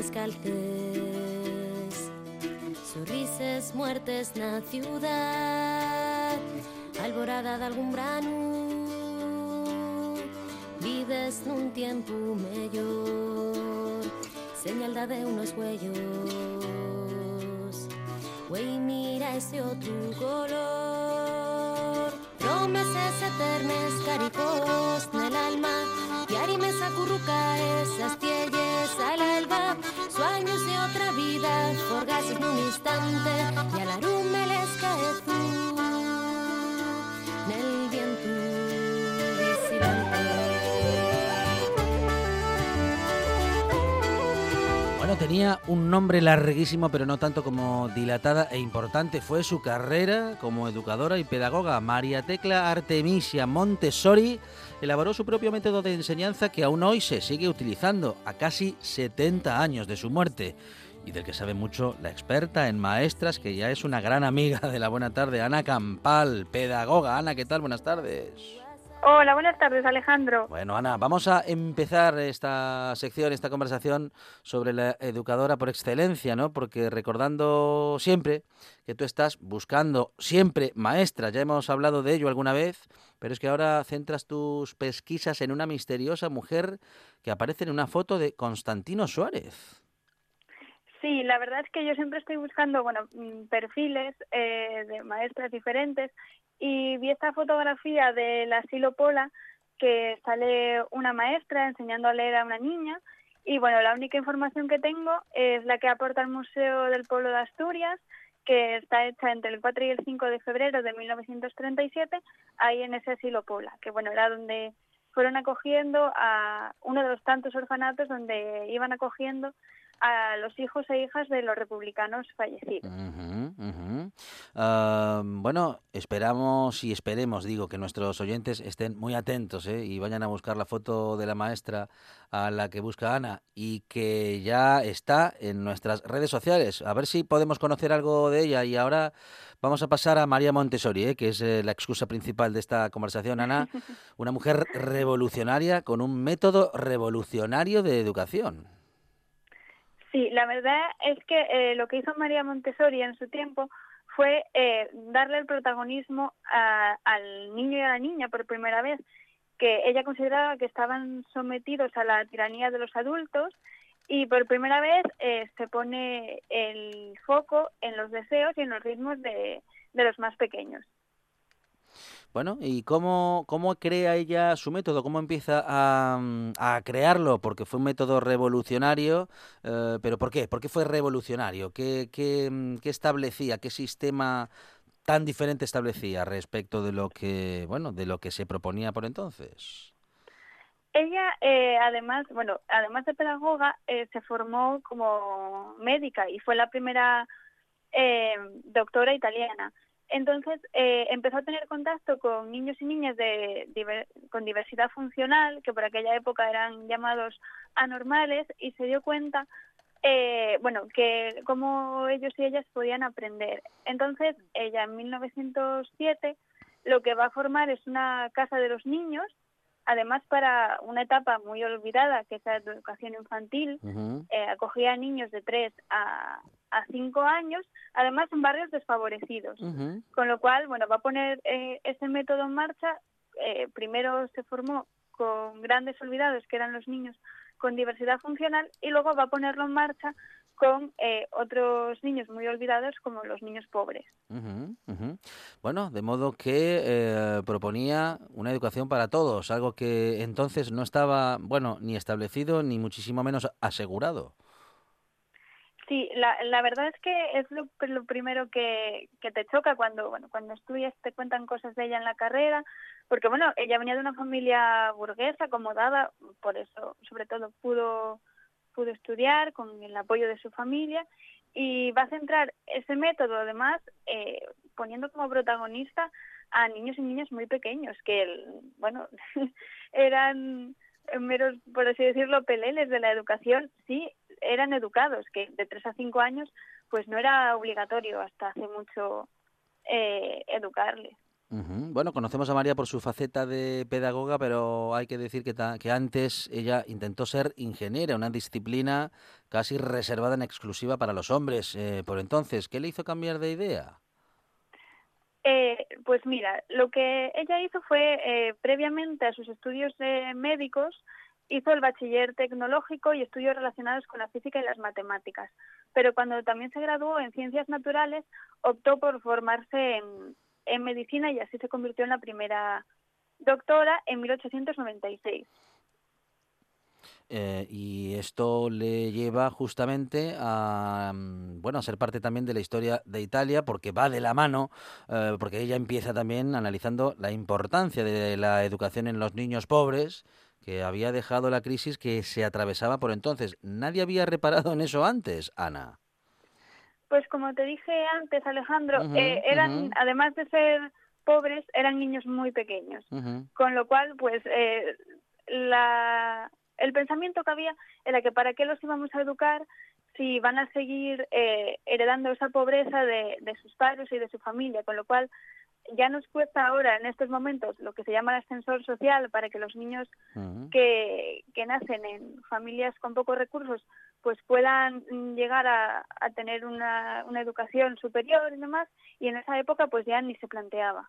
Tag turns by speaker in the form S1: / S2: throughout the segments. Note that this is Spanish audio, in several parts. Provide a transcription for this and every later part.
S1: Descalces Sorrises muertes na ciudad Alborada de algún brano Vives nun tiempo mellor Señalda de unos huellos Güey, mira ese otro color. Promesas eternas, caricos en el alma. Y arimes acurruca alba. Sueños de otra vida, forgas en un instante. Y a la rume les cae tú.
S2: Bueno, tenía un nombre larguísimo, pero no tanto como dilatada e importante. Fue su carrera como educadora y pedagoga. María Tecla Artemisia Montessori elaboró su propio método de enseñanza que aún hoy se sigue utilizando, a casi 70 años de su muerte. Y del que sabe mucho la experta en maestras, que ya es una gran amiga de la buena tarde, Ana Campal, pedagoga. Ana, ¿qué tal? Buenas tardes.
S3: Hola, buenas tardes, Alejandro.
S2: Bueno, Ana, vamos a empezar esta sección, esta conversación sobre la educadora por excelencia, ¿no? Porque recordando siempre que tú estás buscando siempre maestra, ya hemos hablado de ello alguna vez, pero es que ahora centras tus pesquisas en una misteriosa mujer que aparece en una foto de Constantino Suárez.
S3: Sí, la verdad es que yo siempre estoy buscando, bueno, mm, perfiles eh, de maestras diferentes y vi esta fotografía del asilo Pola que sale una maestra enseñando a leer a una niña y bueno, la única información que tengo es la que aporta el Museo del Pueblo de Asturias que está hecha entre el 4 y el 5 de febrero de 1937 ahí en ese asilo Pola, que bueno, era donde fueron acogiendo a uno de los tantos orfanatos donde iban acogiendo a los hijos e hijas de los republicanos fallecidos.
S2: Ah, bueno, esperamos y esperemos, digo, que nuestros oyentes estén muy atentos ¿eh? y vayan a buscar la foto de la maestra a la que busca Ana y que ya está en nuestras redes sociales. A ver si podemos conocer algo de ella. Y ahora vamos a pasar a María Montessori, ¿eh? que es eh, la excusa principal de esta conversación. Ana, una mujer revolucionaria con un método revolucionario de educación.
S3: Sí, la verdad es que eh, lo que hizo María Montessori en su tiempo fue eh, darle el protagonismo al niño y a la niña por primera vez, que ella consideraba que estaban sometidos a la tiranía de los adultos y por primera vez eh, se pone el foco en los deseos y en los ritmos de los más pequeños.
S2: Bueno, ¿y cómo, cómo crea ella su método? ¿Cómo empieza a, mm, a crearlo? Porque fue un método revolucionario, eh, pero ¿por qué? ¿Por qué fue revolucionario? ¿Qué, qué, mm, qué establecía? ¿Qué sistema tan diferente establecía respecto de lo que, bueno, de lo que se proponía por entonces?
S3: Ella, eh, además, bueno, además de pedagoga, eh, se formó como médica y fue la primera eh, doctora italiana. Entonces, eh, empezó a tener contacto con niños y niñas con diversidad funcional, que por aquella época eran llamados anormales, y se dio cuenta, eh, bueno, que cómo ellos y ellas podían aprender. Entonces, ella en 1907 lo que va a formar es una casa de los niños, además para una etapa muy olvidada, que es la educación infantil, eh, acogía a niños de 3 a, a 5 años, además en barrios desfavorecidos. Con lo cual, bueno, va a poner eh, ese método en marcha. Eh, primero se formó con grandes olvidados, que eran los niños con diversidad funcional, y luego va a ponerlo en marcha con eh, otros niños muy olvidados como los niños pobres.
S2: Bueno, de modo que eh, proponía una educación para todos, algo que entonces no estaba, bueno, ni establecido ni muchísimo menos asegurado.
S3: Sí, la, la verdad es que es lo, lo primero que, que te choca cuando, bueno, cuando estudias, te cuentan cosas de ella en la carrera, porque bueno, ella venía de una familia burguesa, acomodada, por eso sobre todo pudo, pudo estudiar con el apoyo de su familia y va a centrar ese método además eh, poniendo como protagonista a niños y niñas muy pequeños que bueno eran meros por así decirlo peleles de la educación. Sí eran educados que de tres a cinco años pues no era obligatorio hasta hace mucho eh, educarles
S2: bueno, conocemos a María por su faceta de pedagoga, pero hay que decir que, antes ella intentó ser ingeniera, una disciplina casi reservada en exclusiva para los hombres. Eh, por entonces, ¿qué le hizo cambiar de idea?
S3: Eh, pues mira, lo que ella hizo fue, eh, previamente a sus estudios médicos, hizo el bachiller tecnológico y estudios relacionados con la física y las matemáticas. Pero cuando también se graduó en ciencias naturales, optó por formarse en, en medicina y así se convirtió en la primera doctora en 1896.
S2: Eh, y esto le lleva justamente a mm, bueno a ser parte también de la historia de Italia porque va de la mano eh, porque ella empieza también analizando la importancia de la educación en los niños pobres que había dejado la crisis que se atravesaba por entonces nadie había reparado en eso antes Ana
S3: pues como te dije antes, Alejandro, eh, eran, además de ser pobres, eran niños muy pequeños. Con lo cual, pues, eh, la, el pensamiento que había era que para qué los íbamos a educar si van a seguir eh, heredando esa pobreza de, de sus padres y de su familia. Con lo cual, ya nos cuesta ahora en estos momentos lo que se llama el ascensor social para que los niños que, que nacen en familias con pocos recursos pues puedan llegar a, a tener una, una, educación superior y demás y en esa época pues ya ni se planteaba.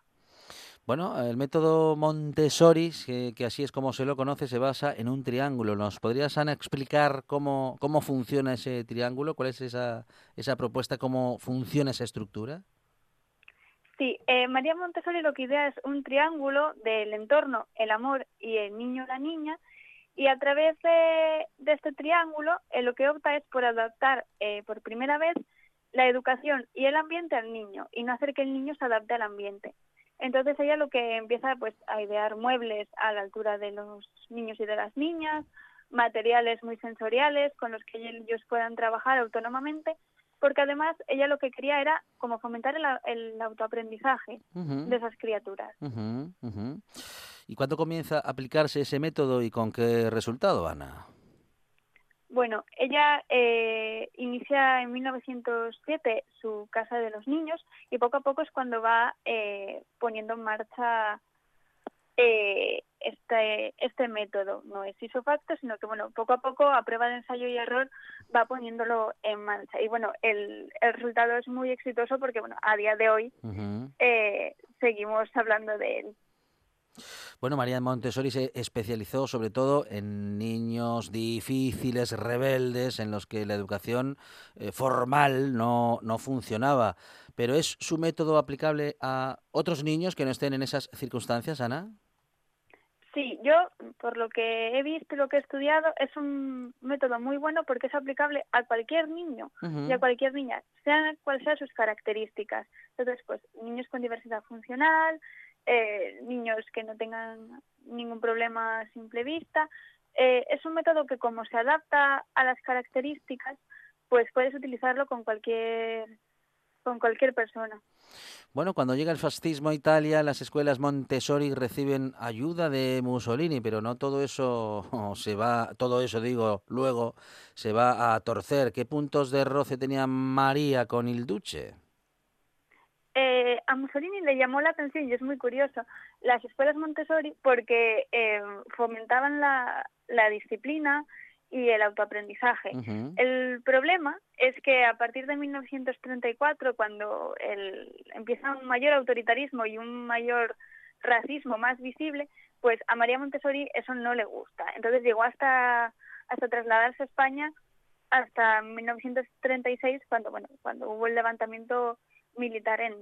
S2: Bueno, el método Montessori, que, que, así es como se lo conoce, se basa en un triángulo. ¿Nos podrías, Ana, explicar cómo, cómo funciona ese triángulo? ¿Cuál es esa, esa propuesta? ¿Cómo funciona esa estructura?
S3: Sí, eh, María Montessori lo que idea es un triángulo del entorno, el amor y el niño o la niña, y a través de, este triángulo eh, lo que opta es por adaptar eh, por primera vez la educación y el ambiente al niño y no hacer que el niño se adapte al ambiente. Entonces ella lo que empieza pues a idear muebles a la altura de los niños y de las niñas, materiales muy sensoriales con los que ellos puedan trabajar autónomamente porque además ella lo que quería era como fomentar el, autoaprendizaje de esas criaturas.
S2: ¿Y cuándo comienza a aplicarse ese método y con qué resultado, Ana?
S3: Bueno, ella eh, inicia en 1907 su Casa de los Niños y poco a poco es cuando va eh, poniendo en marcha eh, este, este método. No es isofacto, sino que bueno, poco a poco, a prueba de ensayo y error, va poniéndolo en marcha. Y bueno, el, el resultado es muy exitoso porque bueno, a día de hoy eh, seguimos hablando de él.
S2: Bueno, María Montessori se especializó sobre todo en niños difíciles, rebeldes, en los que la educación eh, formal no, no funcionaba. Pero ¿es su método aplicable a otros niños que no estén en esas circunstancias, Ana?
S3: Sí, yo, por lo que he visto y lo que he estudiado, es un método muy bueno porque es aplicable a cualquier niño y a cualquier niña, sean cuáles sean sus características. Entonces, pues, niños con diversidad funcional, eh, niños que no tengan ningún problema a simple vista. Eh, es un método que, como se adapta a las características, pues puedes utilizarlo con cualquier con cualquier persona.
S2: Bueno, cuando llega el fascismo a Italia, las escuelas Montessori reciben ayuda de Mussolini, pero no todo eso se va, todo eso digo, luego se va a torcer. ¿Qué puntos de roce tenía María con il Duce?
S3: Eh, a Mussolini le llamó la atención, y es muy curioso, las escuelas Montessori porque eh, fomentaban la, la disciplina, y el autoaprendizaje. El problema es que a partir de 1934, cuando el, empieza un mayor autoritarismo y un mayor racismo más visible, pues a María Montessori eso no le gusta. Entonces llegó hasta, hasta trasladarse a España hasta 1936, cuando, bueno, cuando hubo el levantamiento militar en,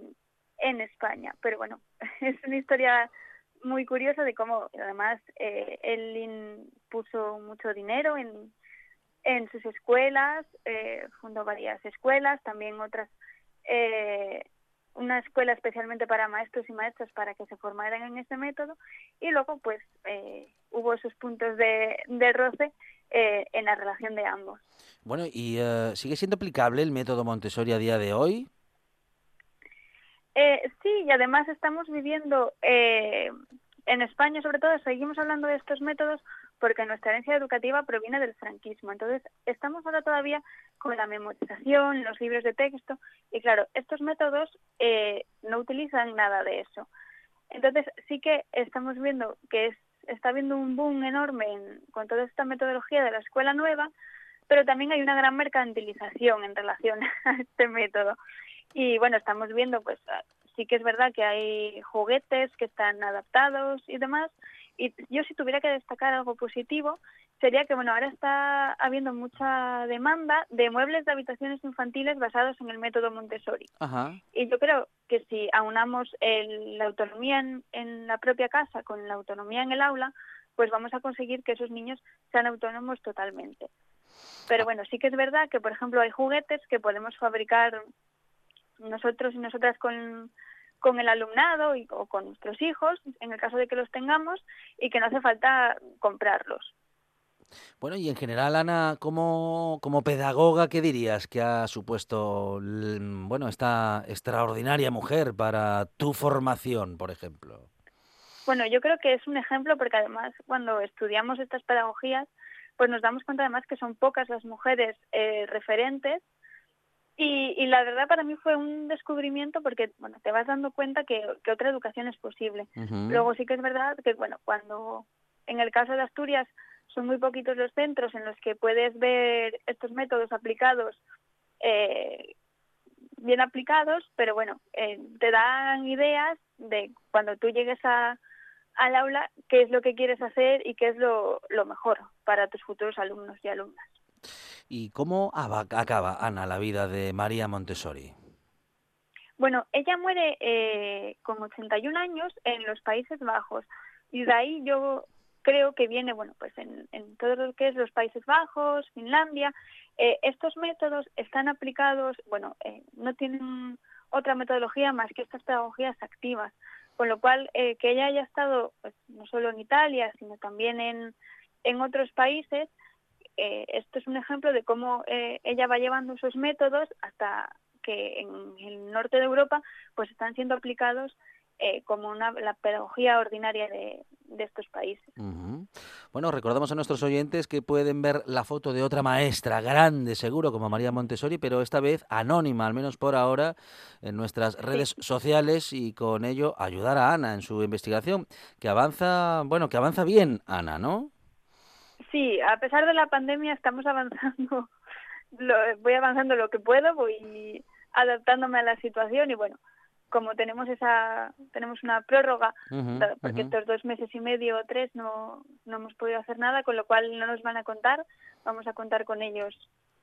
S3: en España. Pero bueno, es una historia muy curioso de cómo además eh, él puso mucho dinero en, en sus escuelas, eh, fundó varias escuelas, también otras, eh, una escuela especialmente para maestros y maestras para que se formaran en este método y luego pues eh, hubo esos puntos de, de roce eh, en la relación de ambos.
S2: Bueno, ¿y eh, sigue siendo aplicable el método Montessori a día de hoy?
S3: Eh, sí, y además estamos viviendo eh, en España, sobre todo, seguimos hablando de estos métodos porque nuestra herencia educativa proviene del franquismo. Entonces, estamos ahora todavía con la memorización, los libros de texto, y claro, estos métodos eh, no utilizan nada de eso. Entonces, sí que estamos viendo que es, está habiendo un boom enorme en- con toda esta metodología de la escuela nueva, pero también hay una gran mercantilización en relación a este método. Y bueno, estamos viendo, pues ah, sí que es verdad que hay juguetes que están adaptados y demás. Y yo si tuviera que destacar algo positivo, sería que bueno, ahora está habiendo mucha demanda de muebles de habitaciones infantiles basados en el método Montessori.
S2: Ajá.
S3: Y yo creo que si aunamos el- la autonomía en, en la propia casa con la autonomía en el aula, pues vamos a conseguir que esos niños sean autónomos totalmente. Pero bueno, sí que es verdad que, por ejemplo, hay juguetes que podemos fabricar nosotros y nosotras con, con el alumnado y, o con nuestros hijos, en el caso de que los tengamos, y que no hace falta comprarlos.
S2: Bueno, y en general, Ana, como, como pedagoga, ¿qué dirías que ha supuesto bueno, esta extraordinaria mujer para tu formación, por ejemplo?
S3: Bueno, yo creo que es un ejemplo porque además cuando estudiamos estas pedagogías, pues nos damos cuenta además que son pocas las mujeres eh, referentes y, y la verdad para mí fue un descubrimiento porque bueno te vas dando cuenta que, que otra educación es posible. Luego sí que es verdad que bueno cuando en el caso de Asturias son muy poquitos los centros en los que puedes ver estos métodos aplicados eh, bien aplicados, pero bueno, eh, te dan ideas de cuando tú llegues a, al aula qué es lo que quieres hacer y qué es lo, lo mejor para tus futuros alumnos y alumnas.
S2: ¿Y cómo aba- acaba, Ana, la vida de María Montessori?
S3: Bueno, ella muere eh, con 81 años en los Países Bajos y de ahí yo creo que viene, bueno, pues en, en todo lo que es los Países Bajos, Finlandia, eh, estos métodos están aplicados, bueno, eh, no tienen otra metodología más que estas pedagogías activas, con lo cual eh, que ella haya estado pues, no solo en Italia, sino también en, en otros países, eh, esto es un ejemplo de cómo eh, ella va llevando esos métodos hasta que en el norte de Europa pues están siendo aplicados eh, como una, la pedagogía ordinaria de, de estos países.
S2: Bueno, recordamos a nuestros oyentes que pueden ver la foto de otra maestra grande, seguro, como María Montessori, pero esta vez anónima, al menos por ahora, en nuestras redes sociales y con ello ayudar a Ana en su investigación, que avanza, bueno, que avanza bien, Ana, ¿no?
S3: Sí, a pesar de la pandemia estamos avanzando, lo, voy avanzando lo que puedo, voy adaptándome a la situación y bueno, como tenemos esa tenemos una prórroga porque estos dos meses y medio o tres no, no hemos podido hacer nada, con lo cual no nos van a contar, vamos a contar con ellos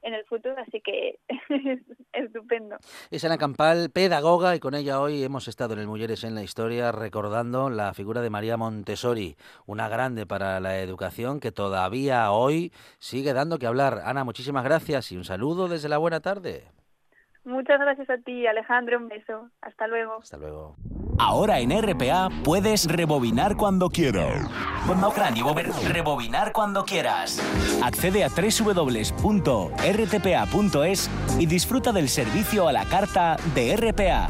S3: en el futuro, así que es estupendo.
S2: Es Ana Campal, pedagoga, y con ella hoy hemos estado en el Mujeres en la Historia recordando la figura de María Montessori, una grande para la educación que todavía hoy sigue dando que hablar. Ana, muchísimas gracias y un saludo desde la buena tarde.
S3: Muchas gracias a ti, Alejandro, un beso. Hasta luego.
S2: Hasta luego.
S4: Ahora en RPA puedes rebobinar cuando quieras. Rebobinar cuando quieras. Accede a www.rtpa.es y disfruta del servicio a la carta de RPA.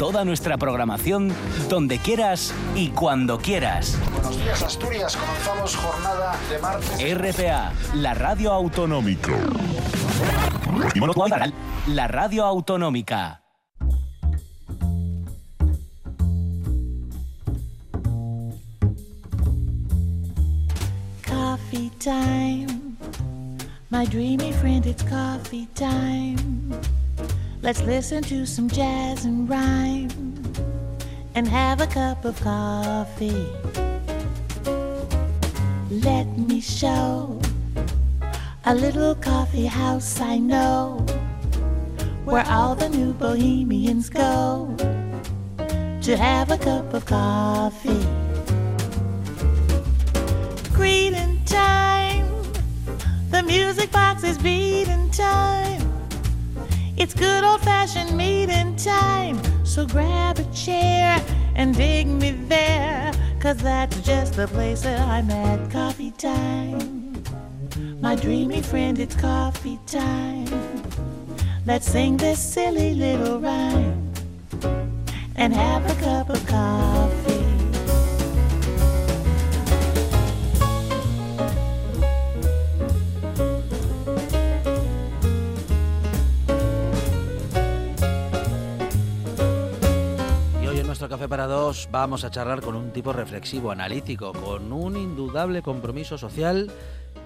S4: Toda nuestra programación donde quieras y cuando quieras.
S5: Buenos días, Asturias. Comenzamos jornada de martes.
S4: RPA, la radio autonómica. La radio autonómica.
S6: Coffee time. My dreamy friend, it's coffee time. Let's listen to some jazz and rhyme and have a cup of coffee. Let me show a little coffee house I know where all the new bohemians go to have a cup of coffee. Greeting time. The music box is beating time. It's good old fashioned meeting time. So grab a chair and dig me there. Cause that's just the place that I'm at. Coffee time. My dreamy friend, it's coffee time. Let's sing this silly little rhyme and have a cup of coffee.
S2: Café para Dos vamos a charlar con un tipo reflexivo, analítico, con un indudable compromiso social.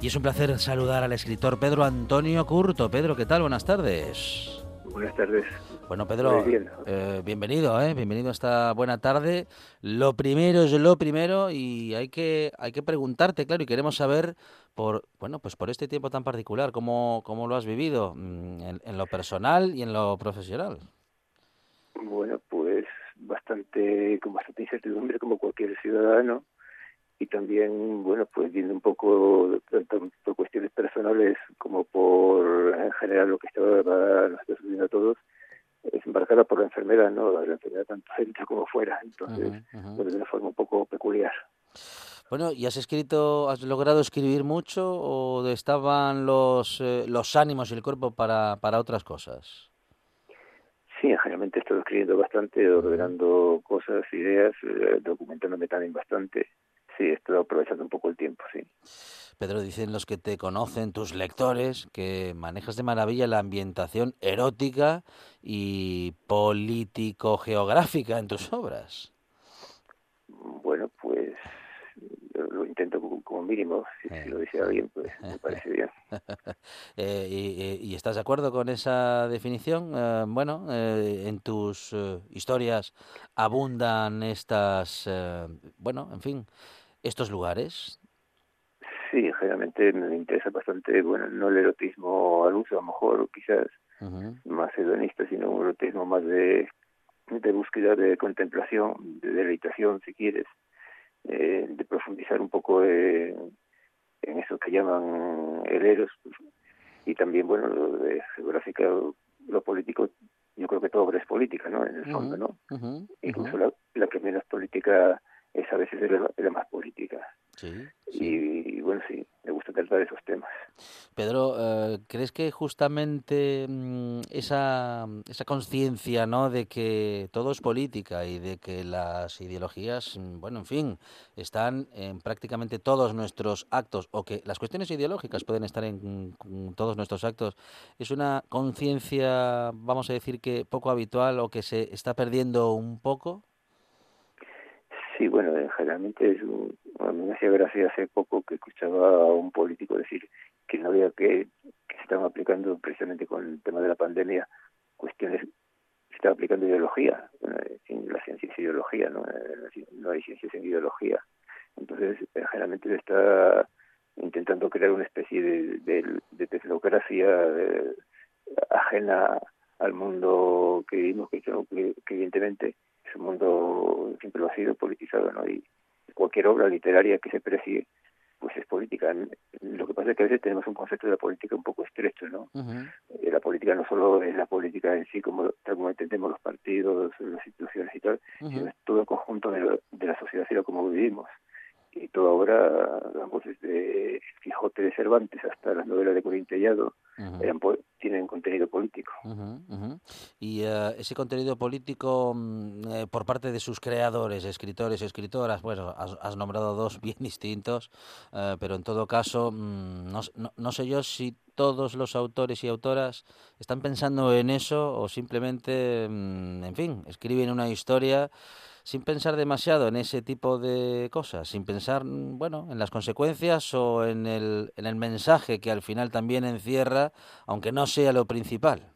S2: Y es un placer saludar al escritor Pedro Antonio Curto. Pedro, ¿qué tal? Buenas tardes.
S7: Buenas tardes.
S2: Bueno, Pedro,
S7: bien.
S2: eh, bienvenido, ¿eh? bienvenido a esta buena tarde. Lo primero es lo primero y hay que, hay que preguntarte, claro, y queremos saber por, bueno, pues por este tiempo tan particular, cómo, cómo lo has vivido mm, en, en lo personal y en lo profesional.
S7: Bueno, pues bastante, con bastante incertidumbre como cualquier ciudadano y también, bueno, pues viendo un poco, tanto por cuestiones personales como por en general lo que estaba, nos está sucediendo a todos, es embarcada por la enfermedad, ¿no? La enfermedad tanto dentro como fuera, entonces, de una forma un poco peculiar.
S2: Bueno, ¿y has escrito, has logrado escribir mucho o estaban los, eh, los ánimos y el cuerpo para, para otras cosas?
S7: Sí, generalmente he estado escribiendo bastante, ordenando cosas, ideas, eh, documentándome también bastante. Sí, he estado aprovechando un poco el tiempo, sí.
S2: Pedro, dicen los que te conocen, tus lectores, que manejas de maravilla la ambientación erótica y político-geográfica en tus obras.
S7: Bueno, pues lo intento como, mínimo. Si, si lo dice alguien, pues me parece bien.
S2: Eh, y, y- estás de acuerdo con esa definición? Eh, bueno, eh, en tus eh, historias abundan estas, eh, bueno, en fin, estos lugares.
S7: Sí, generalmente me interesa bastante, bueno, no el erotismo al uso, a lo mejor, quizás
S2: Ujú,
S7: más hedonista, sino un erotismo más de, de búsqueda de contemplación, de deleitación, si quieres, eh, de profundizar un poco en, en eso que llaman el eros, pues, y también, bueno, lo de geográfica, lo político, yo creo que toda obra es política, ¿no? En el fondo, ¿no? Incluso la, la que menos política es a veces es la, es la más política.
S2: Sí, sí.
S7: Y, bueno, sí, me gusta tratar esos temas.
S2: Pedro, eh, ¿crees que justamente mm, esa, esa conciencia, ¿no? de que todo es política y de que las ideologías, mm, bueno, en fin, están en prácticamente todos nuestros actos o que las cuestiones ideológicas pueden estar en, mm, todos nuestros actos, es una conciencia, vamos a decir que poco habitual o que se está perdiendo un poco?
S7: Sí, bueno, eh, generalmente es un, a mí me hacía gracia hace poco que escuchaba a un político decir que no había que, que se estaban aplicando precisamente con el tema de la pandemia cuestiones, se estaba aplicando ideología. Bueno, eh, la ciencia es ideología, ¿no? Eh, No hay ciencia sin ideología. Entonces, generalmente se está intentando crear una especie de, de, de tecnocracia eh, ajena al mundo que vivimos, que evidentemente es un mundo, siempre lo ha sido, politizado, ¿no? Y cualquier obra literaria que se precie, pues es política. Lo que pasa es que a veces tenemos un concepto de la política un poco estrecho, ¿no? Eh, La política no solo es la política en sí, como, tal como entendemos los partidos, las instituciones y tal, sino es todo el conjunto de, la- de la sociedad y lo como vivimos. Y toda obra, digamos, desde Quijote de Cervantes hasta las novelas de Corintellado,
S2: Ujú.
S7: eran po- tienen contenido político.
S2: Ujú, ujú. Y eh, ese contenido político mm, eh, por parte de sus creadores, escritores y escritoras, bueno, has, has nombrado dos bien distintos, eh, pero en todo caso, mm, no, no- no sé yo si todos los autores y autoras están pensando en eso o simplemente, mm, en fin, escriben una historia sin pensar demasiado en ese tipo de cosas, sin pensar, mm, bueno, en las consecuencias o en el, en el mensaje que al final también encierra, aunque no sea lo principal.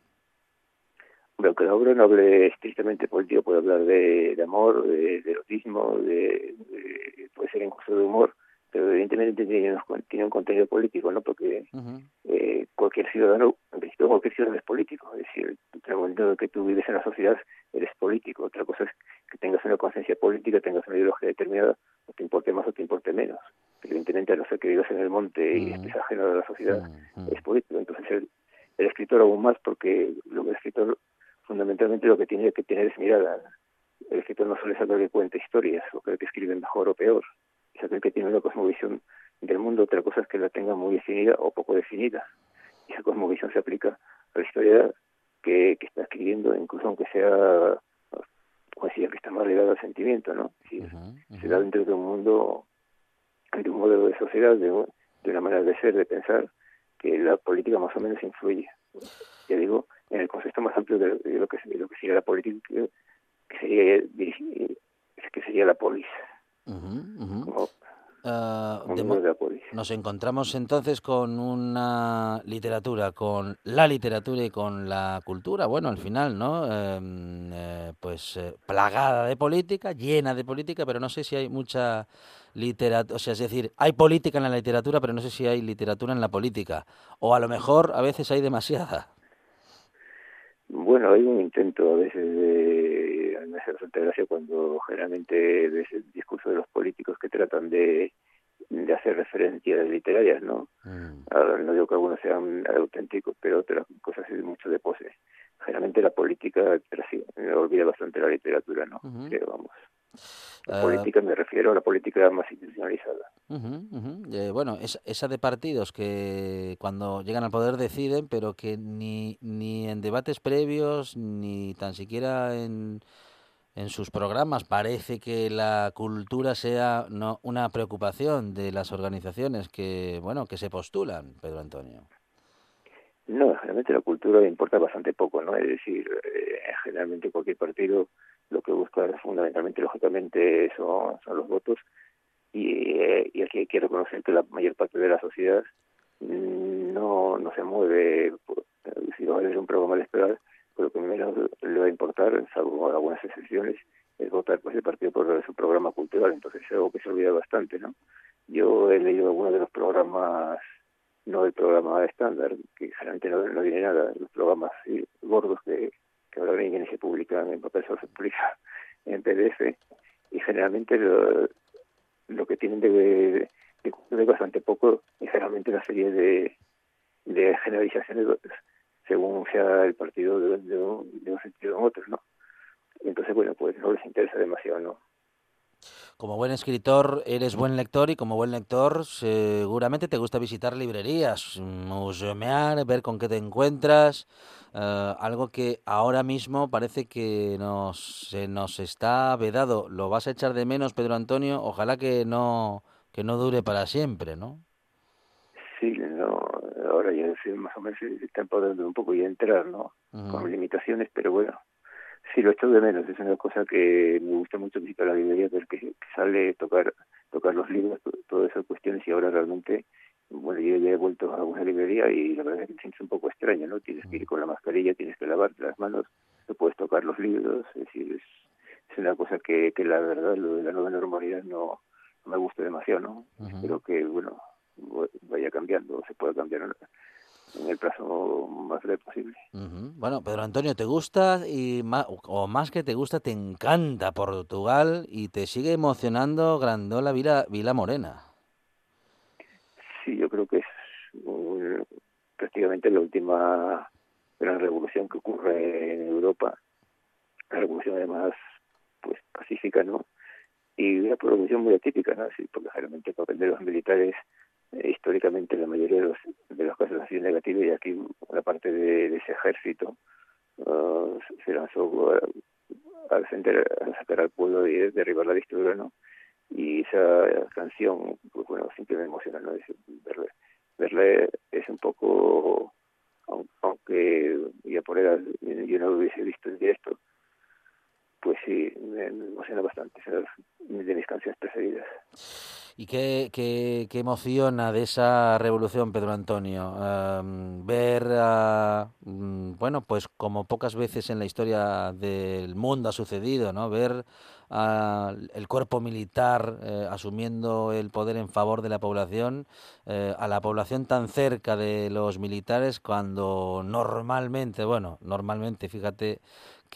S7: Pero que la no hable estrictamente político, puede hablar de, amor, de, erotismo, de- puede ser incluso de humor, pero evidentemente tiene, tiene un contenido político, ¿no? Porque eh, cualquier ciudadano, en principio cualquier ciudadano es político, es decir, el momento que tú vives en la sociedad eres político, otra cosa es que tengas una conciencia política, tengas una ideología determinada, o te importe más o te importe menos, evidentemente a no ser que vivas en el monte y estés ajeno a la sociedad, es político. Entonces el, el escritor aún más, porque lo que el escritor fundamentalmente lo que tiene que tener es mirada. El escritor no suele aquel que cuenta historias o aquel que escribe mejor o peor, es aquel que tiene una cosmovisión del mundo, otra cosa es que la tenga muy definida o poco definida. Y esa cosmovisión se aplica a la historia que, que está escribiendo, incluso aunque sea, como decía, que está más ligada al sentimiento, ¿no?
S2: Ujú,
S7: se da dentro de un mundo, de un modelo de sociedad, de, de una manera de ser, de pensar, que la política más o menos influye. Ya digo, en el concepto más amplio de, de lo que de lo que sería la política, que sería dirigi- que sería la polis,
S2: Ah, de
S7: de.
S2: Nos encontramos entonces con una literatura, con la literatura y con la cultura, bueno, al final, ¿no? Em, eh, pues eh, plagada de política, llena de política, pero no sé si hay mucha literatura, o sea, es decir, hay política en la literatura, pero no sé si hay literatura en la política, o a lo mejor a veces hay demasiada.
S7: Bueno, hay un intento a veces de, me hace bastante gracia cuando generalmente ves el discurso de los políticos que tratan de, de hacer referencias literarias, ¿no?
S2: Mm,
S7: Ahora, no digo que algunos sean auténticos, pero otras cosas es mucho de pose. Generalmente la política trasi- olvida bastante la literatura, ¿no? Creo, vamos. La
S2: Ah,
S7: política me refiero a la política más institucionalizada.
S2: Eh, bueno, es, esa de partidos que cuando llegan al poder deciden, pero que ni, ni en debates previos, ni tan siquiera en, en sus programas parece que la cultura sea no, una preocupación de las organizaciones que, bueno, que se postulan, Pedro Antonio.
S7: No, generalmente la cultura importa bastante poco, ¿no? Es decir, eh, generalmente cualquier partido lo que busca fundamentalmente, lógicamente, son, son los votos y, eh, y aquí hay que reconocer que la mayor parte de la sociedad mm, no, no se mueve, si a haber un programa electoral, pero lo que menos le va a importar, salvo algunas excepciones, es votar por ese partido por su programa cultural, entonces es algo que se olvida bastante, ¿no? Yo he leído algunos de los programas no el programa estándar, que generalmente no, no viene nada, los programas sí, gordos que, que ahora vienen y se publican en papel, se publica en PDF, y generalmente lo, lo que tienen de, de, de bastante poco es generalmente una serie de, de generalizaciones según sea el partido de, un, de un sentido u otro, ¿no? Entonces, bueno, pues no les interesa demasiado, ¿no?
S2: Como buen escritor, eres buen lector y como buen lector seguramente te gusta visitar librerías, museomear, ver con qué te encuentras, eh, algo que ahora mismo parece que nos, se nos está vedado. ¿Lo vas a echar de menos, Pedro Antonio? Ojalá que no, que no dure para siempre, ¿no?
S7: Ahora ya más o menos se está empoderando un poco y entrar, ¿no? Con limitaciones, pero bueno, sí lo echo de menos, es una cosa que me gusta mucho visitar la librería, ver que, que sale, tocar tocar los libros, to- todas esas cuestiones y ahora realmente, bueno, yo ya he vuelto a una librería y la verdad es que te sientes un poco extraño, ¿no? Tienes que ir con la mascarilla, tienes que lavarte las manos, no puedes tocar los libros, es decir, es, es una cosa que, que la verdad, lo de la nueva normalidad no, no me gusta demasiado, ¿no? Espero que, bueno, vaya cambiando, se pueda cambiar en el plazo más breve posible.
S2: Bueno, Pedro Antonio, ¿te gusta y ma- o más que te gusta, te encanta Portugal y te sigue emocionando Grandola Vila, Vila Morena?
S7: Sí, yo creo que es un- prácticamente la última gran revolución que ocurre en Europa. Una revolución además pues pacífica, ¿no? Y una revolución muy atípica, ¿no? Sí, porque generalmente el papel de los militares eh, históricamente en la mayoría de los, de los casos ha sido negativo y aquí una parte de, ese ejército ah, se lanzó a, a defender, a sacar al pueblo y derribar la dictadura, ¿no? y esa canción, pues bueno, siempre me emociona, ¿no? Es verle, verle es un poco, aun- aunque ya por edad yo no lo hubiese visto en directo, pues sí, me emociona bastante, esa es de mis canciones.
S2: ¿Y qué, qué, qué emociona de esa revolución, Pedro Antonio? Em, ver, mm, bueno, pues como pocas veces en la historia del mundo ha sucedido, ¿no? Ver al cuerpo militar eh, asumiendo el poder en favor de la población, eh, a la población tan cerca de los militares cuando normalmente, bueno, normalmente, fíjate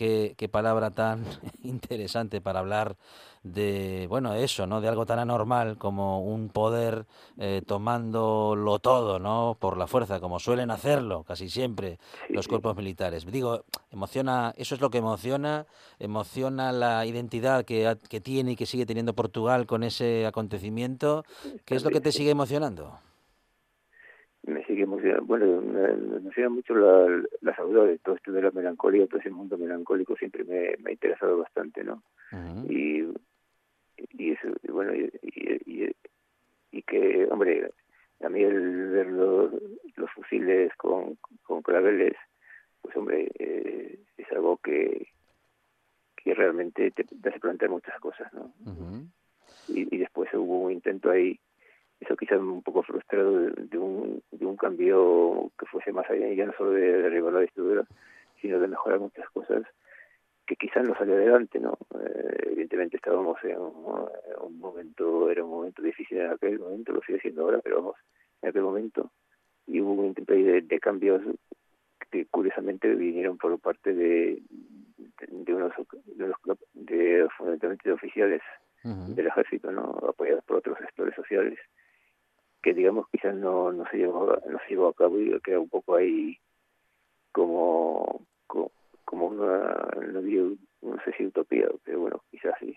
S2: qué, qué palabra tan interesante para hablar de, bueno, eso, ¿no? De algo tan anormal como un poder eh, tomándolo todo, ¿no? Por la fuerza, como suelen hacerlo casi siempre los cuerpos militares. Digo, emociona, eso es lo que emociona, emociona la identidad que, que tiene y que sigue teniendo Portugal con ese acontecimiento. ¿Qué es lo que te sigue emocionando?
S7: Me sigue emocionando. Bueno, me, emociona mucho la, la de todo esto de la melancolía, todo ese mundo melancólico siempre me, me ha interesado bastante, ¿no? Y y eso bueno y, y, y, que hombre a mí el ver los, los fusiles con, con claveles pues hombre eh, es algo que que realmente te, hace plantear muchas cosas no y, y, después hubo un intento ahí eso quizás un poco frustrado de, un, de un cambio que fuese más allá ya no solo de derribar la dictadura sino de mejorar muchas cosas que quizás no salió adelante, ¿no? Eh, evidentemente estábamos en un, momento, era un momento difícil en aquel momento, lo sigue siendo ahora, pero vamos, en aquel momento, y hubo un intento de, de cambios que curiosamente vinieron por parte de, de, unos, de, fundamentalmente de oficiales del ejército, ¿no? Apoyados por otros sectores sociales, que digamos quizás no, no se llevó no se llevó a cabo y queda un poco ahí como como una, no, sé si utopía, pero bueno, quizás sí.